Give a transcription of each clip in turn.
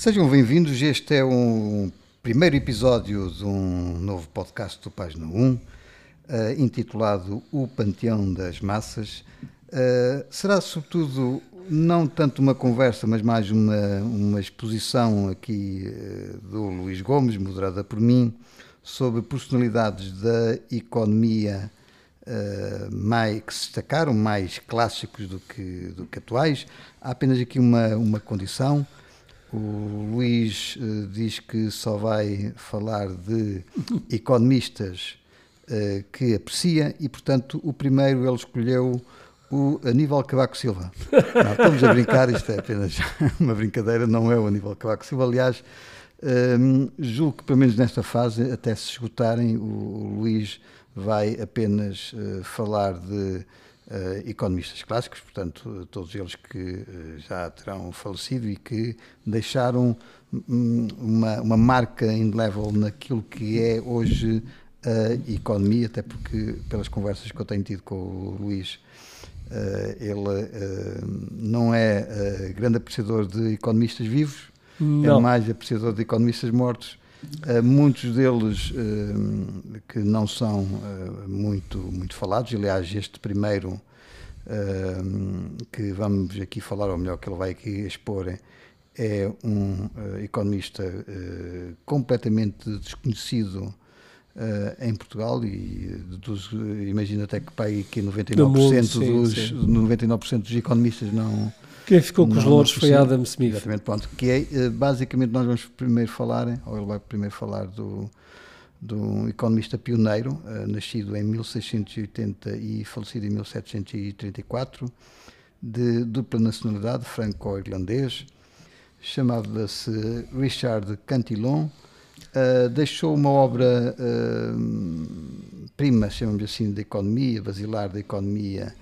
Sejam bem-vindos. Este é um primeiro episódio de um novo podcast do Página 1, uh, intitulado O Panteão das Massas. Uh, será, sobretudo, não tanto uma conversa, mas mais uma, uma exposição aqui uh, do Luís Gomes, moderada por mim, sobre personalidades da economia uh, mais, que se destacaram, mais clássicos do que, do que atuais. Há apenas aqui uma, uma condição. O Luís uh, diz que só vai falar de economistas uh, que aprecia e, portanto, o primeiro ele escolheu o Aníbal Cavaco Silva. Não, estamos a brincar, isto é apenas uma brincadeira, não é o Aníbal Cavaco Silva. Aliás, um, julgo que, pelo menos nesta fase, até se esgotarem, o, o Luís vai apenas uh, falar de economistas clássicos, portanto, todos eles que uh, já terão falecido e que deixaram um, uma, uma marca indelével naquilo que é hoje a economia, até porque, pelas conversas que eu tenho tido com o Luís, ele não é grande apreciador de economistas vivos, é não. é mais apreciador de economistas mortos. Uh, muitos deles uh, que não são uh, muito, muito falados, aliás, este primeiro que vamos aqui falar, ou melhor, que ele vai aqui expor, é um economista completamente desconhecido em Portugal e dos, imagino até que pai que 99%, mundo, sim, dos, sim. 99 dos economistas não, quem ficou com os louros foi Adam Smith. Exatamente, pronto. Que é, eh, basicamente, nós vamos primeiro falar, ou ele vai primeiro falar do, de um economista pioneiro, uh, nascido em 1680 e falecido em 1734, de dupla nacionalidade, franco-irlandês, chamava-se Richard Cantillon, uh, deixou uma obra uh, prima, chamamos assim, de economia, basilar da economia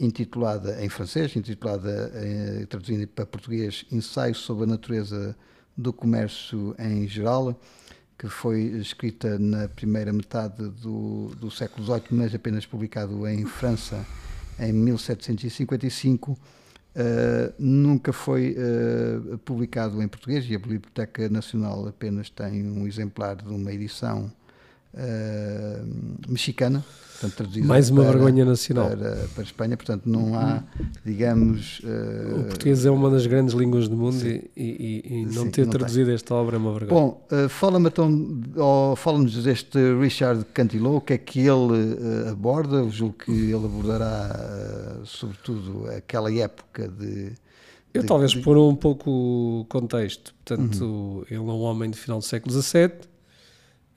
intitulada em francês, intitulada, eh, traduzindo para português, Ensaio sobre a Natureza do Comércio em Geral, que foi escrita na primeira metade do, do século XVIII, mas apenas publicado em França em 1755. Uh, eh, nunca foi uh, publicado em português e a Biblioteca Nacional apenas tem um exemplar de uma edição uh, mexicana, portanto, Mais uma para, vergonha nacional. Para, para Espanha, portanto, não há, digamos. Uh, o português é uma das grandes línguas do mundo e, e, e, não sim, ter não traduzido tem. esta obra é uma vergonha. Bom, uh, fala-me então, oh, fala-nos deste Richard Cantillon, o que é que ele uh, aborda? Eu julgo que ele abordará, sobretudo, aquela época de. Eu de, talvez de... por um pouco o contexto. Portanto, uhum. ele é um homem do final do século XVII,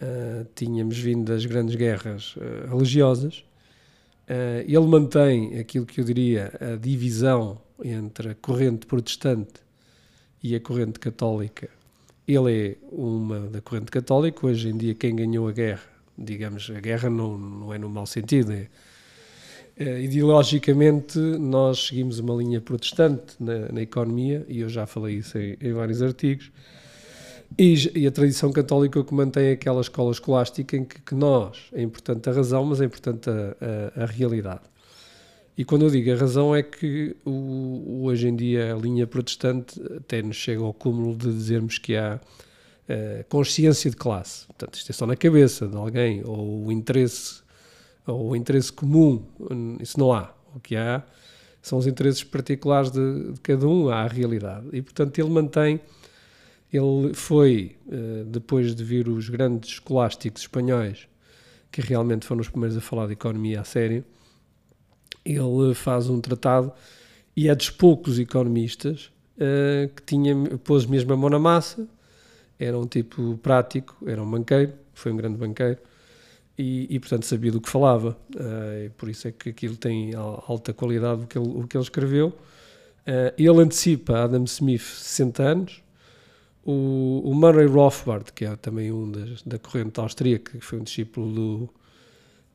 uh, tínhamos vindo das grandes guerras uh, religiosas. Uh, ele mantém aquilo que eu diria a divisão entre a corrente protestante e a corrente católica. Ele é uma da corrente católica. Hoje em dia, quem ganhou a guerra, digamos, a guerra não, não é no mau sentido, é ideologicamente, nós seguimos uma linha protestante na, na, economia, e eu já falei isso em, em vários artigos, e, e, a tradição católica que mantém aquela escola escolástica em que, que nós, é importante a razão, mas é importante a, a, a, realidade. E quando eu digo a razão é que o, hoje em dia a linha protestante até nos chega ao cúmulo de dizermos que há uh, consciência de classe. Portanto, isto é só na cabeça de alguém, ou o interesse, ou o interesse comum, isso não há. O que há são os interesses particulares de, de cada um, há a realidade. E, portanto, ele mantém ele foi, eh, depois de vir os grandes escolásticos espanhóis, que realmente foram os primeiros a falar de economia a sério, ele faz um tratado e é dos poucos economistas uh, que tinha, pôs mesmo a mão na massa, era um tipo prático, era um banqueiro, foi um grande banqueiro, e, e portanto sabia do que falava, uh, por isso é que aquilo tem alta qualidade o que ele, o que ele escreveu. Ele antecipa Adam Smith 60 anos, o, o Murray Rothbard, que é também um das, da corrente austríaca, que foi um discípulo do,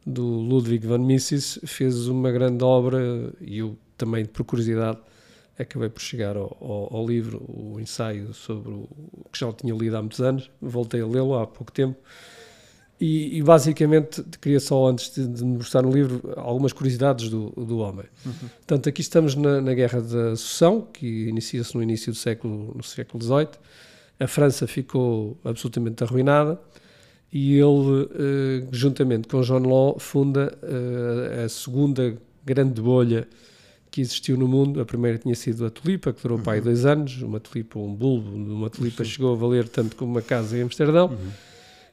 do Ludwig van Mises, fez uma grande obra e eu também, por curiosidade, acabei por chegar ao, ao, ao livro, o ensaio sobre o que já tinha lido há muitos anos, voltei a lê-lo há pouco tempo. E, e, basicamente queria só, antes de, de mostrar no livro, algumas curiosidades do, do homem. Uhum. Portanto, aqui estamos na, na Guerra da Sucessão, que inicia-se no início do século, no século XVIII a França ficou absolutamente arruinada e ele, eh, juntamente com John Law, funda eh, a segunda grande bolha que existiu no mundo. A primeira tinha sido a tulipa, que durou uhum. pai dois anos. Uma tulipa, um bulbo uma tulipa Sim. chegou a valer tanto como uma casa em Amsterdão. Uhum.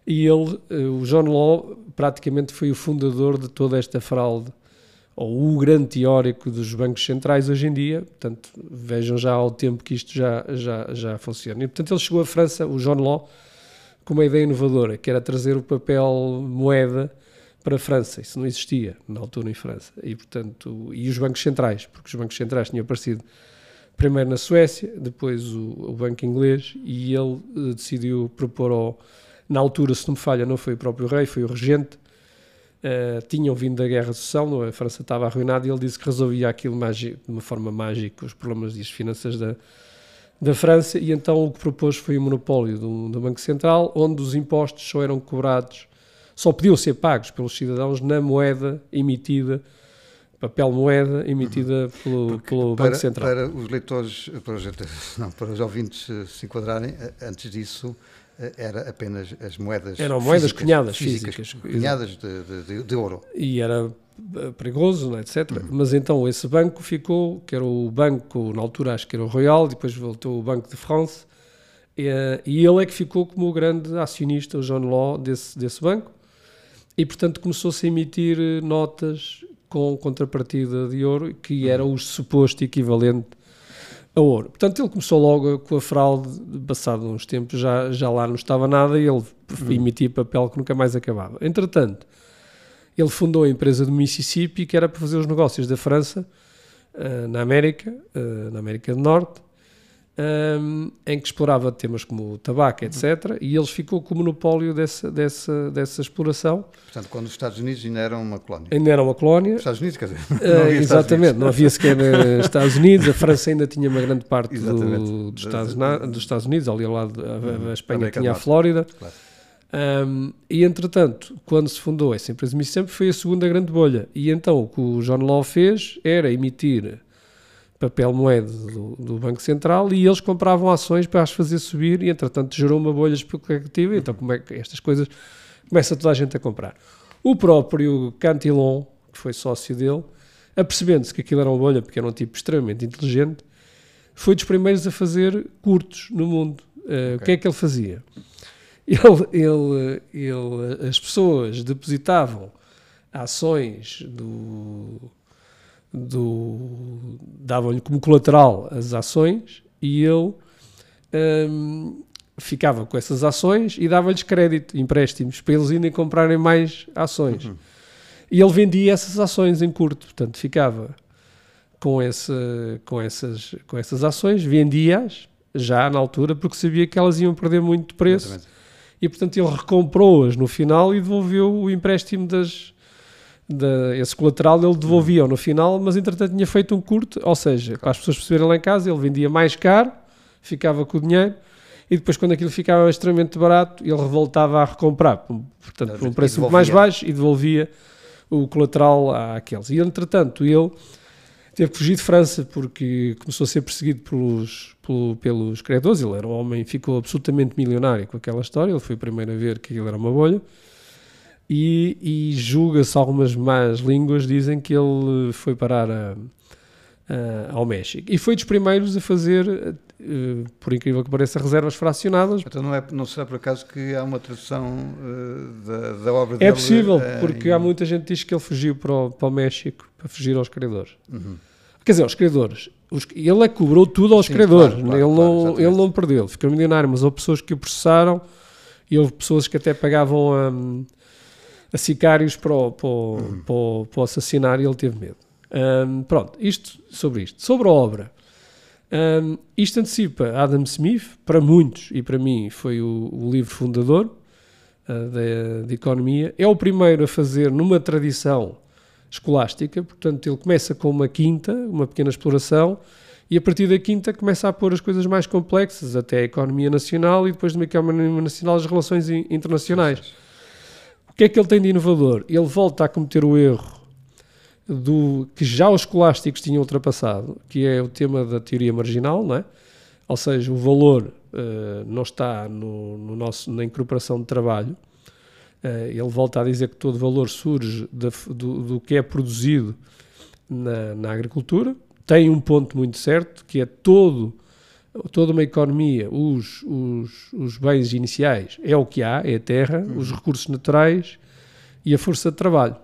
E ele, eh, o John Law, praticamente foi o fundador de toda esta fraude, ou o grande teórico dos bancos centrais hoje em dia. Portanto, vejam já ao tempo que isto já, já, já funciona. E, portanto, ele chegou à França, o John Law, com uma ideia inovadora, que era trazer o papel moeda para a França. Isso não existia na altura em França. E, portanto, e os bancos centrais, porque os bancos centrais tinham aparecido primeiro na Suécia, depois o, o Banco Inglês, e ele uh, decidiu propor ao. Na altura, se não me falha, não foi o próprio rei, foi o regente. Uh, tinham vindo da Guerra de Sucessão, a França estava arruinada e ele disse que resolvia aquilo de uma forma mágica, os problemas das finanças da, da França, e então o que propôs foi o monopólio do, do Banco Central, onde os impostos só eram cobrados só podiam ser pagos pelos cidadãos na moeda emitida, papel moeda emitida pelo, pelo para, Banco Central. Para os leitores, para os, não, para os ouvintes se enquadrarem, antes disso era apenas as moedas Eram moedas físicas, cunhadas físicas, físicas. Cunhadas de, de, de, ouro. E era eh, perigoso, etc. Uhum. Mas então esse banco ficou, que era o banco, na altura acho que era o Royal, depois voltou o Banco de France, e, e ele é que ficou como o grande acionista, o John Law, desse, desse banco. E, portanto, começou-se a emitir eh, notas com contrapartida de ouro, que era o suposto equivalente a ouro. Portanto, ele começou logo com a fraude, passado uns tempos já, já lá não estava nada e ele emitia papel que nunca mais acabava. Entretanto, ele fundou a empresa do Mississippi, que era para fazer os negócios da França, uh, na América, uh, na América do Norte, um, em que explorava temas como o tabaco, etc. E eles ficou com o monopólio dessa, dessa, dessa exploração. Portanto, quando os Estados Unidos ainda eram uma colónia. Ainda era uma colónia. Os Estados Unidos, quer dizer. Uh, exatamente, não havia sequer uh, Estados Unidos. A França ainda tinha uma grande parte do, dos, Estados, na, dos Estados Unidos, ali ao lado, a, a Espanha tinha a Flórida. Claro. Um, e entretanto, quando se fundou essa empresa Mississippi, foi a segunda grande bolha. E então o que o John Law fez era emitir papel moeda do, do, Banco Central e eles compravam ações para as fazer subir e entretanto gerou uma bolha especulativa. Então como é que estas coisas começa toda a gente a comprar? O próprio Cantillon que foi sócio dele apercebendo-se que aquilo era uma bolha porque era um tipo extremamente inteligente foi dos primeiros a fazer curtos no mundo. Uh, okay. o que é que ele fazia? Ele, ele, ele as pessoas depositavam ações do do davam-lhe como colateral as ações e ele um, ficava com essas ações e dava-lhes crédito, empréstimos, para eles irem comprarem mais ações. Uhum. E ele vendia essas ações em curto, portanto, ficava com, esse, com, essas, com essas ações, vendia-as já na altura, porque sabia que elas iam perder muito preço. Exatamente. E, portanto, ele recomprou-as no final e devolveu o empréstimo das, de, esse colateral ele devolvia no final, mas entretanto tinha feito um curto, ou seja, para as pessoas perceberem lá em casa, ele vendia mais caro, ficava com o dinheiro, e depois quando aquilo ficava extremamente barato, ele voltava a recomprar, portanto, por um preço muito mais baixo, e devolvia o colateral àqueles. E entretanto, ele teve que fugir de França porque começou a ser perseguido pelos, pelo, pelos credores, ele era um homem, ficou absolutamente milionário com aquela história, ele foi o primeiro a ver que ele era uma bolha, e, e julga-se algumas más línguas dizem que ele foi parar a, a, ao México. E foi dos primeiros a fazer uh, por incrível que pareça reservas fracionadas. Então não, é, não será por acaso que há uma tradução uh, da, da, obra é dele? É possível, uh, porque em... há muita gente que diz que ele fugiu para o, para o México para fugir aos credores. Uhum. quer dizer, aos credores. Os, ele é cobrou tudo aos Sim, credores claro, claro, ele, claro, não, ele não perdeu, ficou milionário mas houve pessoas que o processaram e houve pessoas que até pagavam a a sicários para o, para, o, uhum. para, o, para o assassinar e ele teve medo. Um, pronto, isto sobre isto. Sobre a obra. Um, isto antecipa Adam Smith, para muitos e para mim foi o, o livro fundador uh, de economia. É o primeiro a fazer numa tradição escolástica, portanto ele começa com uma quinta, uma pequena exploração, e a partir da quinta começa a pôr as coisas mais complexas, até a economia nacional e depois de uma economia nacional as relações internacionais. O que é que ele tem de inovador? Ele volta a cometer o erro do que já os escolásticos tinham ultrapassado, que é o tema da teoria marginal, não é? ou seja, o valor uh, não está no, no, nosso, na incorporação de trabalho. Uh, ele volta a dizer que todo valor surge da, do, do, que é produzido na, na, agricultura. Tem um ponto muito certo, que é todo, toda uma economia, os, os, os bens iniciais é o que há, é a terra, uhum. os recursos naturais e a força de trabalho.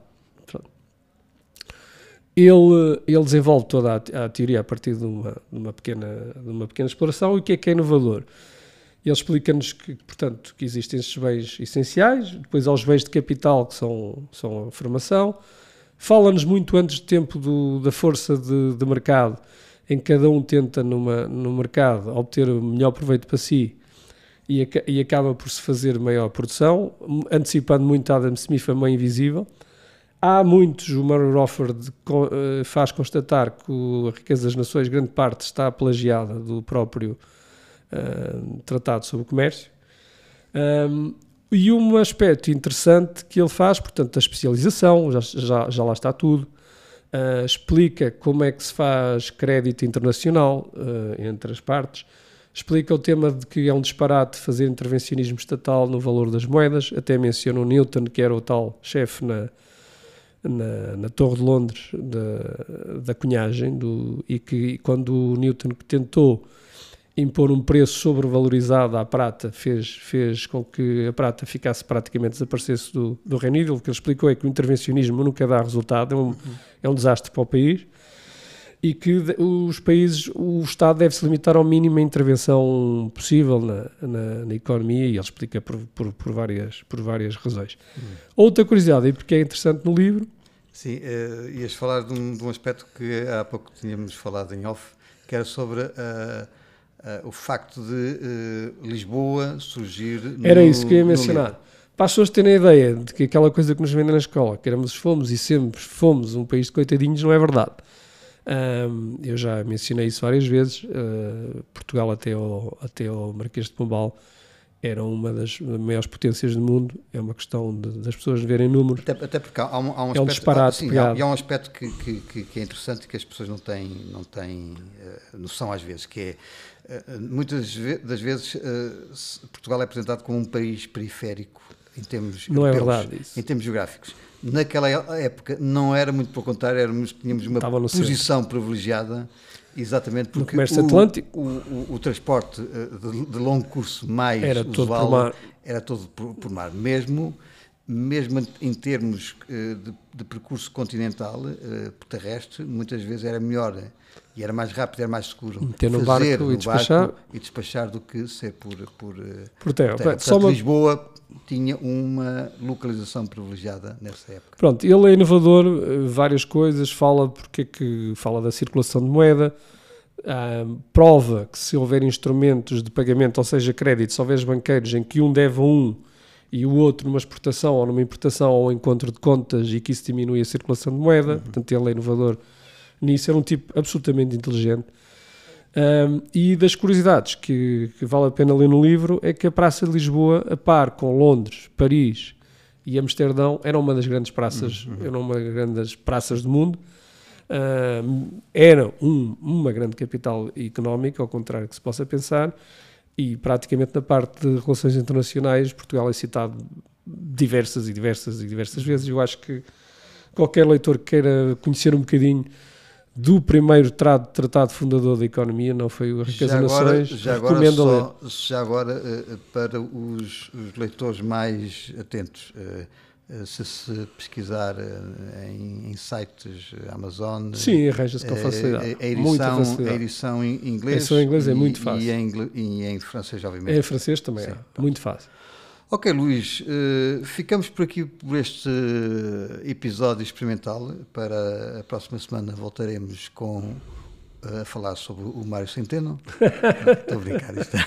Ele, ele desenvolve toda a, a, teoria a partir de uma, de uma, pequena, de uma pequena exploração. E o que é que é inovador? Ele explica-nos que, portanto, que existem esses bens essenciais, depois há os bens de capital, que são, são a formação. Fala-nos muito antes do tempo do, da força de, de, mercado, em que cada um tenta numa, no mercado obter o melhor proveito para si e, e acaba por se fazer maior produção, antecipando muito a Adam Smith, a mãe invisível. Há muitos, o Murray Rofford uh, faz constatar que a riqueza das nações, grande parte, está plagiada do próprio uh, Tratado sobre o Comércio. Um, e um aspecto interessante que ele faz, portanto, a especialização, já, já, já lá está tudo, uh, explica como é que se faz crédito internacional entre as partes, explica o tema de que é um disparate fazer intervencionismo estatal no valor das moedas, até menciona o Newton, que era o tal chefe na na, na Torre de Londres da, da cunhagem do, e que quando o Newton tentou impor um preço sobrevalorizado à prata fez, fez com que a prata ficasse praticamente desaparecesse do, do Reino Unido. O que ele explicou é que o intervencionismo nunca dá resultado, é um, é um desastre para o país e que os países, o Estado deve se limitar ao mínimo a intervenção possível na, na, na economia e ele explica por, por, por, várias, por várias razões. Outra curiosidade, e porque é interessante no livro... Sim, uh, ias falar de um, de um, aspecto que há pouco tínhamos falado em off, que era sobre uh, uh, o facto de Lisboa surgir Era isso que eu ia mencionar. Para as pessoas terem a ideia de que aquela coisa que nos vendem na escola, que éramos, fomos e sempre fomos um país de coitadinhos, não é verdade. Um, eu já mencionei isso várias vezes. Uh, Portugal, até ao, até ao Marquês de Pombal, era uma das maiores potências do mundo. É uma questão de, das pessoas verem números. Até, até porque há um, há um é um disparate. Sim, há, há, um aspecto que, que, que, é interessante que as pessoas não têm, não têm uh, noção às vezes, que é uh, muitas das vezes Portugal é apresentado como um país periférico em termos não é europeus, é verdade isso. em termos geográficos naquela época não era muito pelo contrário, éramos, tínhamos uma posição privilegiada, exatamente porque o. O, o, o, transporte eh, de, de, longo curso mais era usual todo por mar. era todo por, por mar, mesmo mesmo em termos eh, de, de percurso continental, eh, terrestre, muitas vezes era melhor e era mais rápido, era mais seguro Meter no fazer barco, no e, despachar. Barco e despachar do que ser por, por, por terra. terra. Portanto, uma... Lisboa tinha uma localização privilegiada nessa época. Pronto, ele é inovador, eh, várias coisas, fala porque é que fala da circulação de moeda, prova que se houver instrumentos de pagamento, ou seja, crédito, se houver banqueiros em que um deve a um e o outro numa exportação ou numa importação ou encontro de contas e que isso diminui a circulação de moeda, uhum. portanto ele é inovador nisso, é um tipo absolutamente inteligente um, e das curiosidades que, que, vale a pena ler no livro é que a Praça de Lisboa, a par com Londres, Paris e Amsterdão, era uma das grandes praças, uhum. era uma das grandes praças do mundo. Um, era um, uma grande capital económica, ao contrário que se possa pensar, e praticamente na parte de relações internacionais, Portugal é citado diversas e diversas e diversas vezes. Eu acho que qualquer leitor que queira conhecer um bocadinho do primeiro tratado fundador da economia, não foi o Riqueza já agora, Nações, já agora, só, já agora uh, para os, os, leitores mais atentos, uh, se se pesquisar em, em, sites Amazon... Sim, arranja-se com facilidade. A edição, facilidade. a edição em inglês... A edição em inglês é muito fácil. E em, e em francês, obviamente. Em francês também Sim, é, muito fácil. Ok, Luís, ficamos por aqui por este episódio experimental. Para a próxima semana voltaremos com a falar sobre o Mário Centeno. Estou a brincar isto.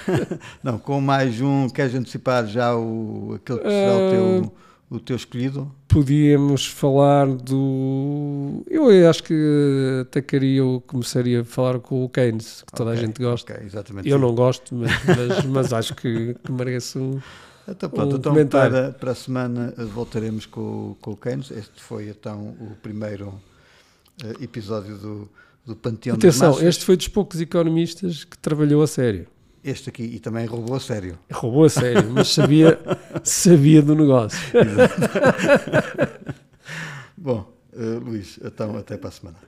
Não, com mais um. Queres antecipar já o, aquele que será o teu, o teu escolhido? Podíamos falar do. Eu acho que atacaria, eu começaria a falar com o Keynes, que toda okay, a gente gosta. Okay, exatamente. Eu sim. não gosto, mas, mas, mas acho que, que merece um então, pronto, um então para, para a semana voltaremos com, com o Keynes. Este foi então o primeiro uh, episódio do, do panteão Atenção, este foi dos poucos economistas que trabalhou a sério. Este aqui, e também roubou a sério. Roubou a sério, mas sabia, sabia do negócio. Bom, eh, Luís, então até para a semana.